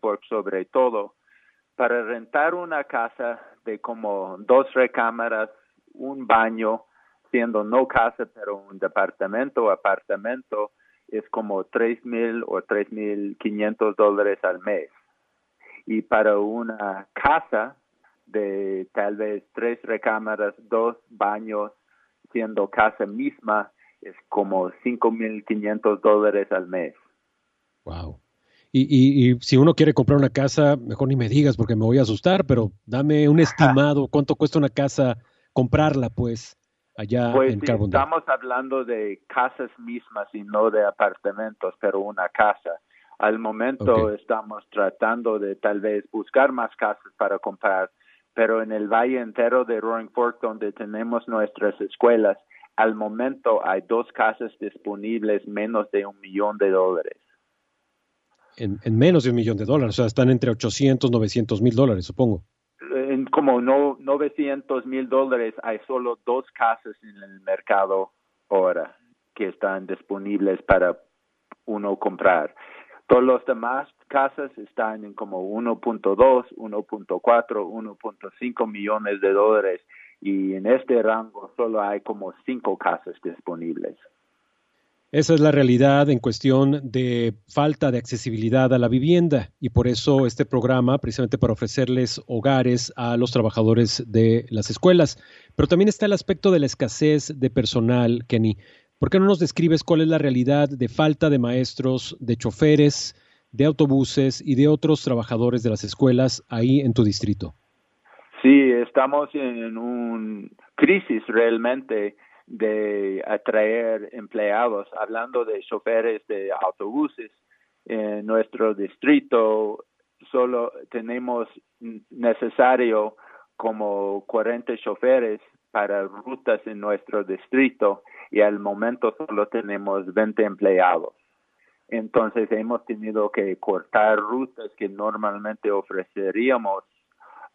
Fork sobre todo. Para rentar una casa de como dos recámaras, un baño, siendo no casa pero un departamento apartamento, es como tres mil o tres mil quinientos dólares al mes. Y para una casa, de tal vez tres recámaras, dos baños, siendo casa misma, es como 5.500 dólares al mes. Wow. Y, y, si uno quiere comprar una casa, mejor ni me digas porque me voy a asustar, pero dame un estimado, ¿cuánto cuesta una casa comprarla, pues, allá pues en sí, Estamos hablando de casas mismas y no de apartamentos, pero una casa. Al momento estamos tratando de tal vez buscar más casas para comprar pero en el valle entero de Roaring Fork, donde tenemos nuestras escuelas, al momento hay dos casas disponibles menos de un millón de dólares. En, menos de un millón de dólares, o sea, están entre 800, 900 mil dólares, supongo. En como no, 900 mil dólares, hay solo dos casas en el mercado ahora que están disponibles para uno comprar. Todos los demás casas están en como 1.2, 1.4, 1.5 millones de dólares y en este rango solo hay como cinco casas disponibles. Esa es la realidad en cuestión de falta de accesibilidad a la vivienda y por eso este programa, precisamente para ofrecerles hogares a los trabajadores de las escuelas. Pero también está el aspecto de la escasez de personal, Kenny. ¿Por qué no nos describes cuál es la realidad de falta de maestros, de choferes, de autobuses y de otros trabajadores de las escuelas ahí en tu distrito? Sí, estamos en una crisis realmente de atraer empleados. Hablando de choferes de autobuses, en nuestro distrito solo tenemos necesario como 40 choferes para rutas en nuestro distrito y al momento solo tenemos 20 empleados. Entonces hemos tenido que cortar rutas que normalmente ofreceríamos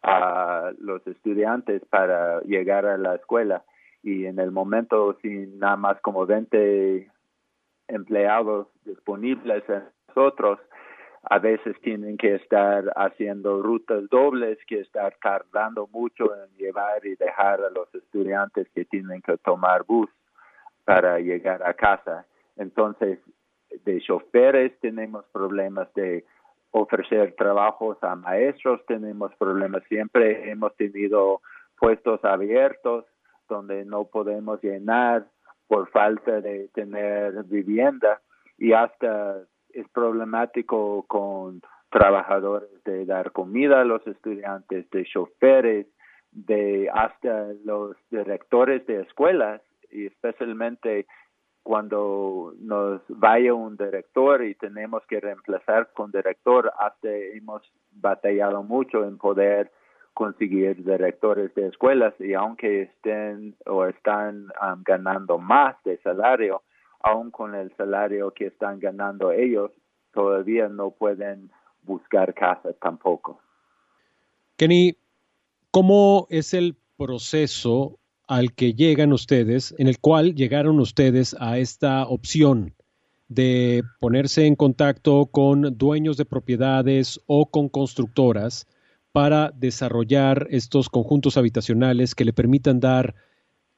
a los estudiantes para llegar a la escuela y en el momento sin nada más como 20 empleados disponibles en nosotros, a veces tienen que estar haciendo rutas dobles, que estar tardando mucho en llevar y dejar a los estudiantes que tienen que tomar bus para llegar a casa. Entonces, de choferes tenemos problemas de ofrecer trabajos a maestros, tenemos problemas. Siempre, hemos tenido puestos abiertos donde no podemos llenar por falta de tener vivienda y hasta es problemático con trabajadores de dar comida a los estudiantes, de choferes, de hasta los directores de escuelas y especialmente cuando nos vaya un director y tenemos que reemplazar con director, hasta hemos batallado mucho en poder conseguir directores de escuelas y aunque estén o están um, ganando más de salario, aún con el salario que están ganando ellos, todavía no pueden buscar casa tampoco. Kenny, ¿cómo es el proceso al que llegan ustedes, en el cual llegaron ustedes a esta opción de ponerse en contacto con dueños de propiedades o con constructoras para desarrollar estos conjuntos habitacionales que le permitan dar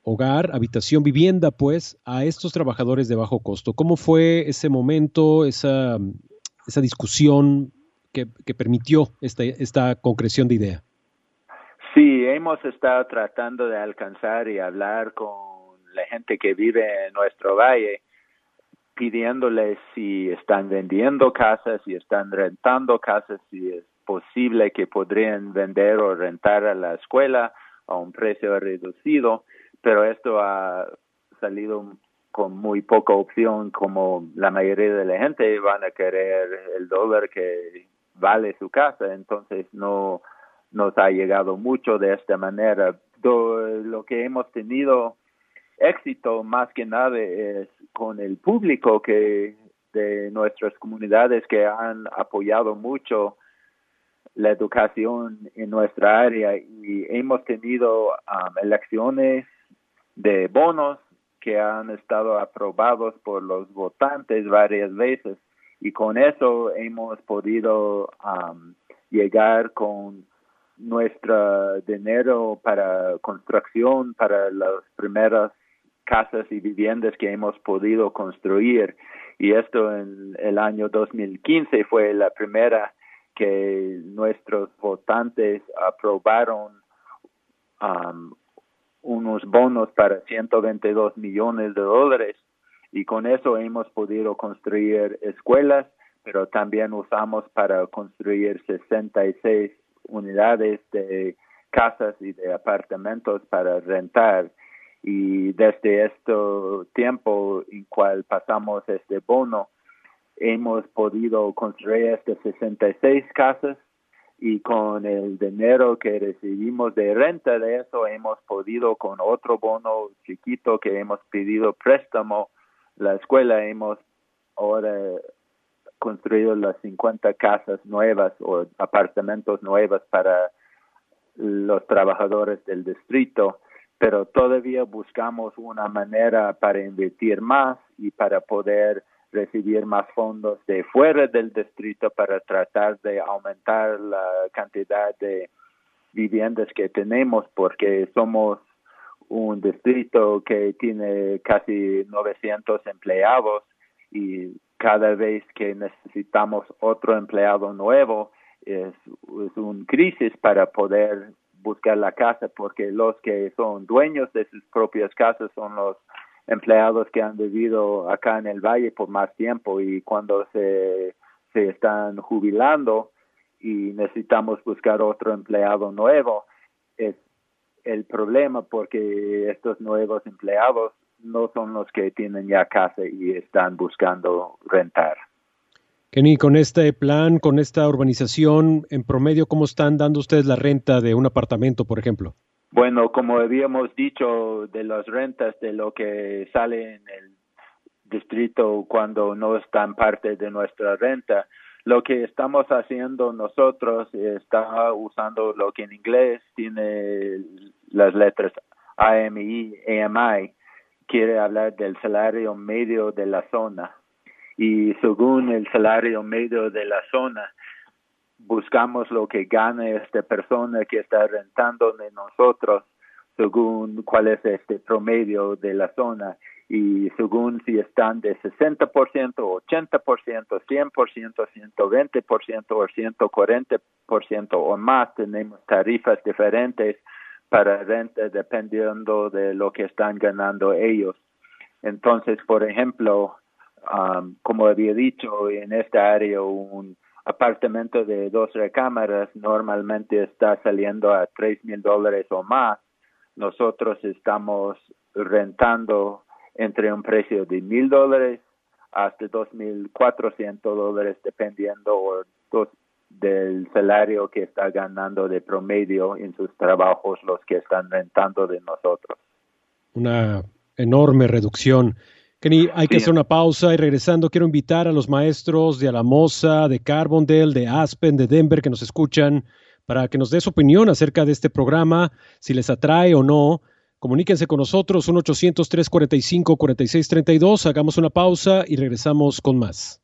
hogar, habitación, vivienda, pues, a estos trabajadores de bajo costo. ¿Cómo fue ese momento, esa, esa discusión que, permitió esta, esta concreción de idea? Hemos estado tratando de alcanzar y hablar con la gente que vive en nuestro valle, pidiéndoles si están vendiendo casas, si están rentando casas, si es posible que podrían vender o rentar a la escuela a un precio reducido, pero esto ha salido con muy poca opción, como la mayoría de la gente van a querer el dólar que vale su casa, entonces no nos ha llegado mucho de esta manera. Lo que hemos tenido éxito más que nada es con el público que de nuestras comunidades que han apoyado mucho la educación en nuestra área y hemos tenido um, elecciones de bonos que han estado aprobados por los votantes varias veces y con eso hemos podido um, llegar con nuestro dinero para construcción para las primeras casas y viviendas que hemos podido construir. Y esto en el año 2015 fue la primera que nuestros votantes aprobaron um, unos bonos para 122 millones de dólares. Y con eso hemos podido construir escuelas, pero también usamos para construir 66 unidades de casas y de apartamentos para rentar. Y desde este tiempo en cual pasamos este bono, hemos podido construir estas 66 casas y con el dinero que recibimos de renta de eso hemos podido con otro bono chiquito que hemos pedido préstamo la escuela hemos ahora construido las 50 casas nuevas o apartamentos nuevos para los trabajadores del distrito, pero todavía buscamos una manera para invertir más y para poder recibir más fondos de fuera del distrito para tratar de aumentar la cantidad de viviendas que tenemos porque somos un distrito que tiene casi 900 empleados y cada vez que necesitamos otro empleado nuevo es, es un crisis para poder buscar la casa porque los que son dueños de sus propias casas son los empleados que han vivido acá en el valle por más tiempo y cuando se, se están jubilando y necesitamos buscar otro empleado nuevo es el problema porque estos nuevos empleados no son los que tienen ya casa y están buscando rentar. Kenny, con este plan, con esta urbanización, en promedio, ¿cómo están dando ustedes la renta de un apartamento, por ejemplo? Bueno, como habíamos dicho, de las rentas, de lo que sale en el distrito cuando no están parte de nuestra renta, lo que estamos haciendo nosotros está usando lo que en inglés tiene las letras AMI, AMI, quiere hablar del salario medio de la zona. Y según el salario medio de la zona, buscamos lo que gana esta persona que está rentando de nosotros según cuál es este promedio de la zona y según si están de 60%, 80%, 100%, 120% o 140% o más, tenemos tarifas diferentes para renta dependiendo de lo que están ganando ellos. Entonces, por ejemplo, um, como había dicho, en esta área un apartamento de dos recámaras normalmente está saliendo a tres mil dólares o más. Nosotros estamos rentando entre un precio de mil dólares hasta dos mil cuatrocientos dólares dependiendo del salario que está ganando de promedio en sus trabajos los que están rentando de nosotros. Una enorme reducción. Kenny, hay que hacer una pausa y regresando quiero invitar a los maestros de Alamosa, de Carbondale, de Aspen, de Denver que nos escuchan para que nos dé su opinión acerca de este programa, si les atrae o no. Comuníquense con nosotros, 1-800-345-4632. Hagamos una pausa y regresamos con más.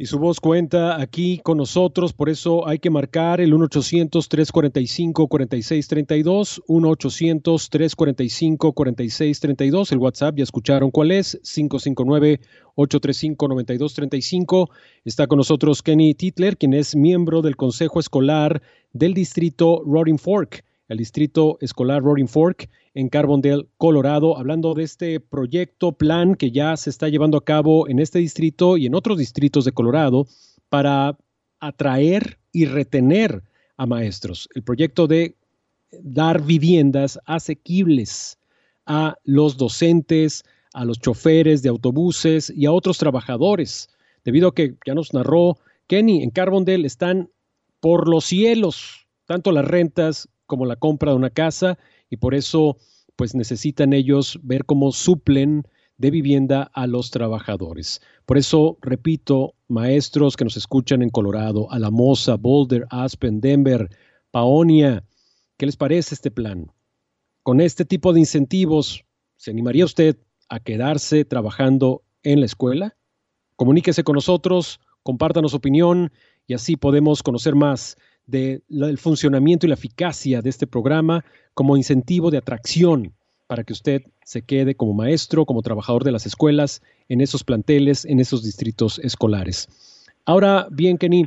Y su voz cuenta aquí con nosotros, por eso hay que marcar el 1-800-345-4632, 1-800-345-4632, el WhatsApp, ya escucharon cuál es, 559-835-9235. Está con nosotros Kenny Titler, quien es miembro del Consejo Escolar del Distrito Roaring Fork, el Distrito Escolar Roaring Fork en Carbondale, Colorado, hablando de este proyecto, plan que ya se está llevando a cabo en este distrito y en otros distritos de Colorado para atraer y retener a maestros. El proyecto de dar viviendas asequibles a los docentes, a los choferes de autobuses y a otros trabajadores, debido a que ya nos narró Kenny, en Carbondale están por los cielos, tanto las rentas como la compra de una casa y por eso pues necesitan ellos ver cómo suplen de vivienda a los trabajadores. Por eso, repito, maestros que nos escuchan en Colorado, Alamosa, Boulder, Aspen, Denver, Paonia, ¿qué les parece este plan? Con este tipo de incentivos, ¿se animaría usted a quedarse trabajando en la escuela? Comuníquese con nosotros, compártanos opinión y así podemos conocer más del funcionamiento y la eficacia de este programa como incentivo de atracción para que usted se quede como maestro, como trabajador de las escuelas, en esos planteles, en esos distritos escolares. Ahora bien, Kenny,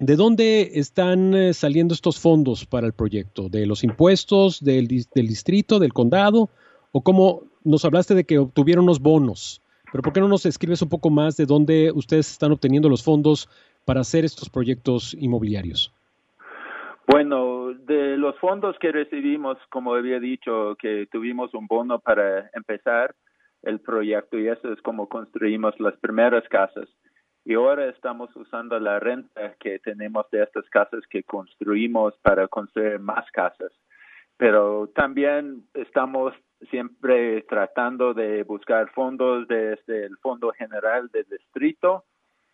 ¿de dónde están eh, saliendo estos fondos para el proyecto? ¿De los impuestos del, del distrito, del condado? ¿O cómo nos hablaste de que obtuvieron unos bonos? Pero ¿por qué no nos escribes un poco más de dónde ustedes están obteniendo los fondos para hacer estos proyectos inmobiliarios? Bueno, de los fondos que recibimos, como había dicho, que tuvimos un bono para empezar el proyecto y eso es como construimos las primeras casas. Y ahora estamos usando la renta que tenemos de estas casas que construimos para construir más casas. Pero también estamos siempre tratando de buscar fondos desde el Fondo General del Distrito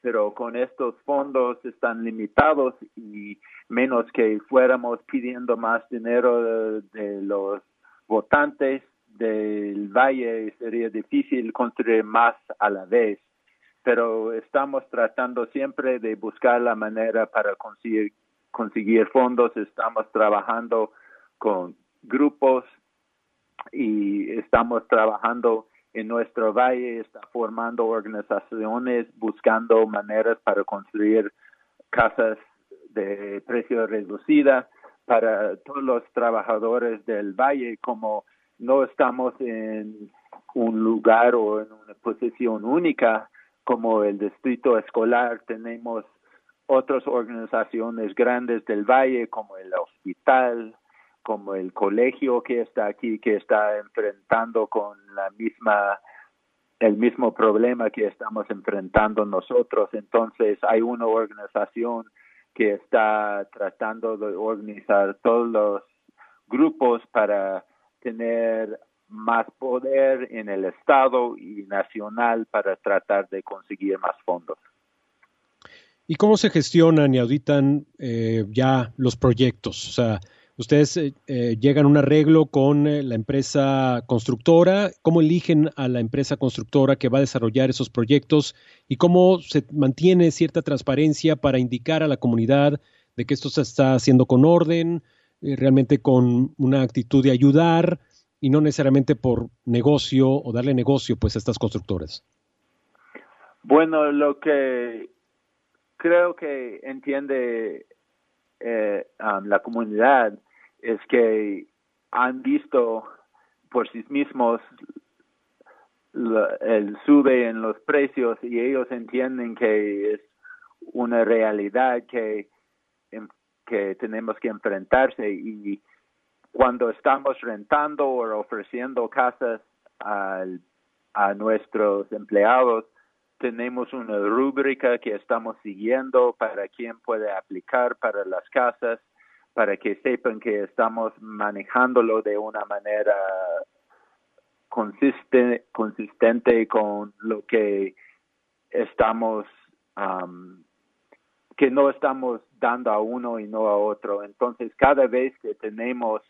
pero con estos fondos están limitados y menos que fuéramos pidiendo más dinero de, los votantes del valle sería difícil construir más a la vez. Pero estamos tratando siempre de buscar la manera para conseguir conseguir fondos. Estamos trabajando con grupos y estamos trabajando en nuestro valle está formando organizaciones buscando maneras para construir casas de precio reducida para todos los trabajadores del valle como no estamos en un lugar o en una posición única como el distrito escolar. Tenemos otras organizaciones grandes del valle como el hospital como el colegio que está aquí, que está enfrentando con la misma el mismo problema que estamos enfrentando nosotros. Entonces hay una organización que está tratando de organizar todos los grupos para tener más poder en el Estado y nacional para tratar de conseguir más fondos. ¿Y cómo se gestionan y auditan eh, ya los proyectos? O sea, Ustedes eh, eh, llegan a un arreglo con eh, la empresa constructora. ¿Cómo eligen a la empresa constructora que va a desarrollar esos proyectos y cómo se mantiene cierta transparencia para indicar a la comunidad de que esto se está haciendo con orden, realmente con una actitud de ayudar y no necesariamente por negocio o darle negocio pues a estas constructoras? Bueno, lo que creo que entiende um, la comunidad es que han visto por sí mismos el sube en los precios y ellos entienden que es una realidad que, que tenemos que enfrentarse y cuando estamos rentando o ofreciendo casas a nuestros empleados, tenemos una rúbrica que estamos siguiendo para quién puede aplicar para las casas para que sepan que estamos manejándolo de una manera consistente, consistente con lo que estamos, que no estamos dando a uno y no a otro. Entonces, cada vez que tenemos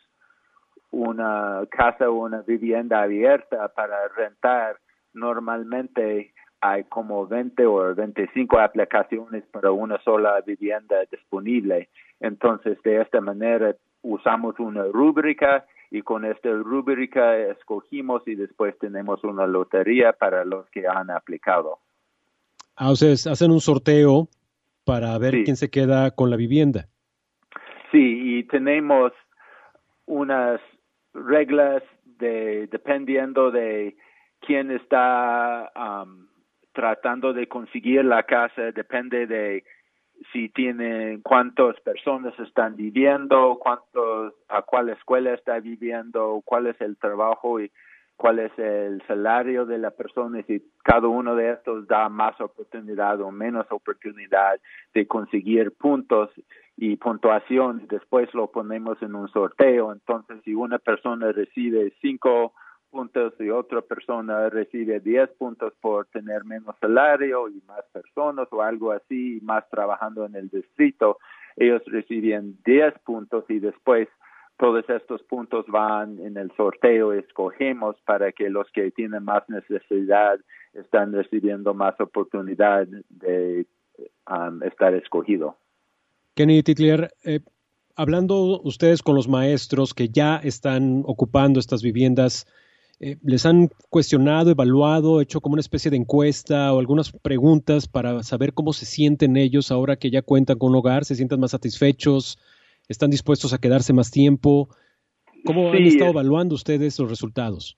una casa o una vivienda abierta para rentar, normalmente hay como 20 o 25 aplicaciones para una sola vivienda disponible. Entonces, de esta manera, usamos una rúbrica y con esta rúbrica escogimos y después tenemos una lotería para los que han aplicado. Ah, ustedes hacen un sorteo para ver quién se queda con la vivienda. Sí, y tenemos unas reglas de dependiendo de quién está tratando de conseguir la casa depende de si tiene cuántas personas están viviendo, cuántos a cuál escuela está viviendo, cuál es el trabajo y cuál es el salario de la persona y si cada uno de estos da más oportunidad o menos oportunidad de conseguir puntos y puntuación, después lo ponemos en un sorteo. Entonces, si una persona recibe cinco puntos y otra persona recibe 10 puntos por tener menos salario y más personas o algo así, más trabajando en el distrito, ellos reciben 10 puntos y después todos estos puntos van en el sorteo, escogemos para que los que tienen más necesidad están recibiendo más oportunidad de um, estar escogido. Kenny Titler, eh, hablando ustedes con los maestros que ya están ocupando estas viviendas, eh, ¿Les han cuestionado, evaluado, hecho como una especie de encuesta o algunas preguntas para saber cómo se sienten ellos ahora que ya cuentan con un hogar? ¿Se sienten más satisfechos? ¿Están dispuestos a quedarse más tiempo? ¿Cómo han estado evaluando ustedes los resultados?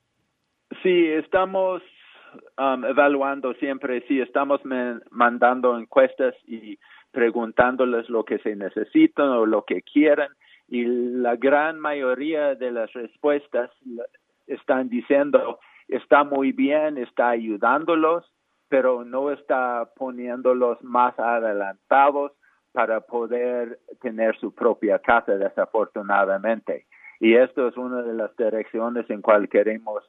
Sí, estamos um, evaluando siempre, sí, estamos mandando encuestas y preguntándoles lo que se necesitan o lo que quieren y la gran mayoría de las respuestas están diciendo está muy bien, está ayudándolos, pero no está poniéndolos más adelantados para poder tener su propia casa, desafortunadamente. Y esto es una de las direcciones en cual queremos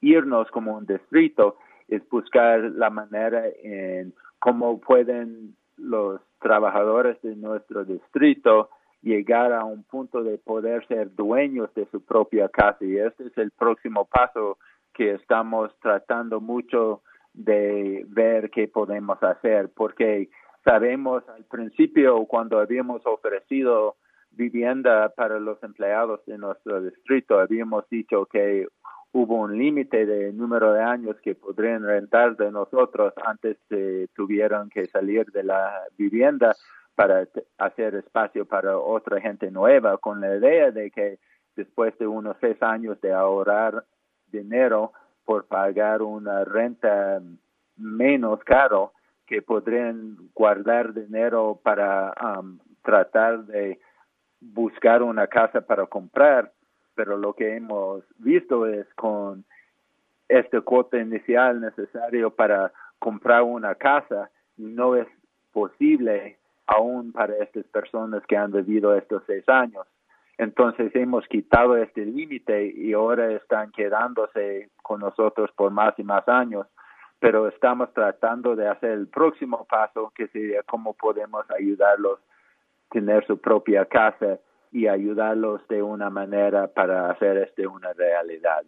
irnos como un distrito, es buscar la manera en cómo pueden los trabajadores de nuestro distrito llegar a un punto de poder ser dueños de su propia casa. Y este es el próximo paso que estamos tratando mucho de ver qué podemos hacer porque sabemos al principio cuando habíamos ofrecido vivienda para los empleados de nuestro distrito habíamos dicho que hubo un límite de número de años que podrían rentar de nosotros antes de tuvieran que salir de la vivienda para hacer espacio para otra gente nueva, con la idea de que después de unos seis años de ahorrar dinero por pagar una renta menos caro, que podrían guardar dinero para um, tratar de buscar una casa para comprar, pero lo que hemos visto es con este cuota inicial necesario para comprar una casa, no es posible aún para estas personas que han vivido estos seis años. Entonces hemos quitado este límite y ahora están quedándose con nosotros por más y más años, pero estamos tratando de hacer el próximo paso, que sería cómo podemos ayudarlos a tener su propia casa y ayudarlos de una manera para hacer esto una realidad.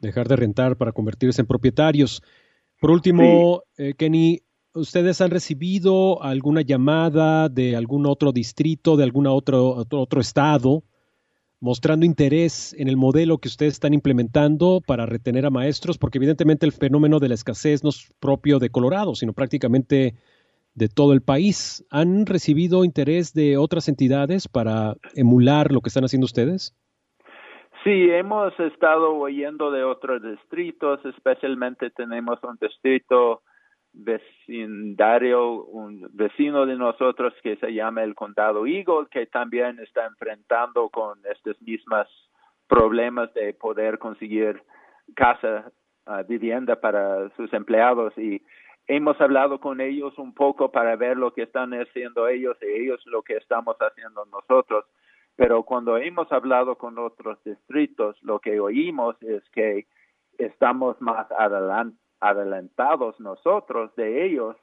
Dejar de rentar para convertirse en propietarios. Por último, eh, Kenny, ¿ustedes han recibido alguna llamada de algún otro distrito, de algún otro, otro, estado, mostrando interés en el modelo que ustedes están implementando para retener a maestros? Porque evidentemente el fenómeno de la escasez no es propio de Colorado, sino prácticamente de todo el país. ¿Han recibido interés de otras entidades para emular lo que están haciendo ustedes? Sí, hemos estado oyendo de otros distritos, especialmente tenemos un distrito vecindario, un vecino de nosotros que se llama el Condado Eagle, que también está enfrentando con estos mismos problemas de poder conseguir casa, uh, vivienda para sus empleados y hemos hablado con ellos un poco para ver lo que están haciendo ellos y ellos lo que estamos haciendo nosotros. Pero cuando hemos hablado con otros distritos, lo que oímos es que estamos más adelantados nosotros de ellos,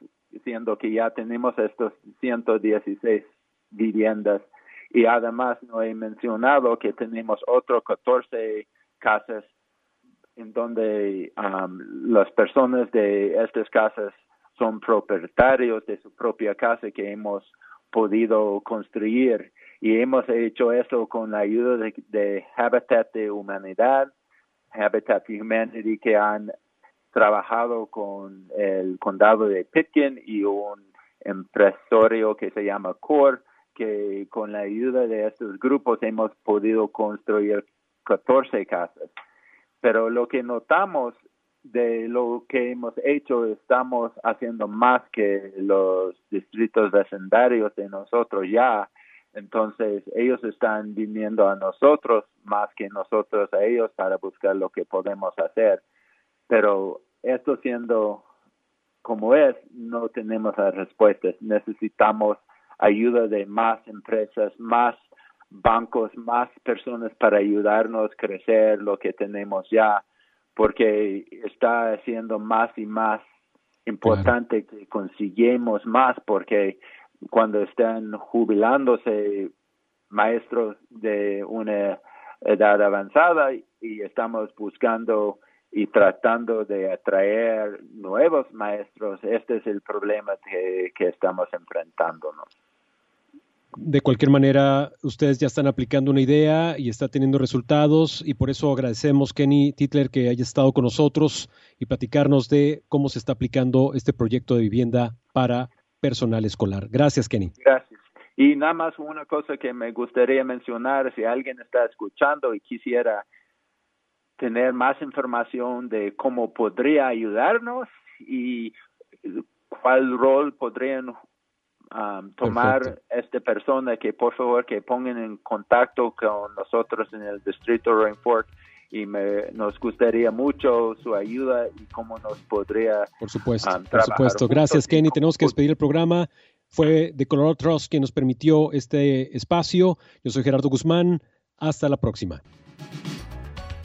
siendo que ya tenemos estos 116 viviendas. Y además no he mencionado que tenemos otros 14 casas en donde um, las personas de estas casas son propietarios de su propia casa que hemos podido construir y hemos hecho eso con la ayuda de, Habitat de Humanidad, Habitat Humanity que han trabajado con el condado de Pitkin y un empresario que se llama CORE, que con la ayuda de estos grupos hemos podido construir 14 casas. Pero lo que notamos de lo que hemos hecho, estamos haciendo más que los distritos vecindarios de nosotros ya entonces, ellos están viniendo a nosotros más que nosotros a ellos para buscar lo que podemos hacer. Pero esto siendo como es, no tenemos las respuestas. Necesitamos ayuda de más empresas, más bancos, más personas para ayudarnos a crecer lo que tenemos ya, porque está siendo más y más importante que consiguemos más, porque cuando están jubilándose maestros de una edad avanzada y estamos buscando y tratando de atraer nuevos maestros, este es el problema que, que estamos enfrentándonos. De cualquier manera, ustedes ya están aplicando una idea y está teniendo resultados y por eso agradecemos, Kenny Titler, que haya estado con nosotros y platicarnos de cómo se está aplicando este proyecto de vivienda para personal escolar. Gracias, Kenny. Gracias. Y nada más una cosa que me gustaría mencionar, si alguien está escuchando y quisiera tener más información de cómo podría ayudarnos y cuál rol podrían um, tomar esta persona, que por favor que pongan en contacto con nosotros en el distrito Rainfork y me, nos gustaría mucho su ayuda y cómo nos podría Por supuesto, um, por supuesto. Gracias, Kenny. Tenemos que despedir el programa. Fue de Colorado Trust quien nos permitió este espacio. Yo soy Gerardo Guzmán. Hasta la próxima.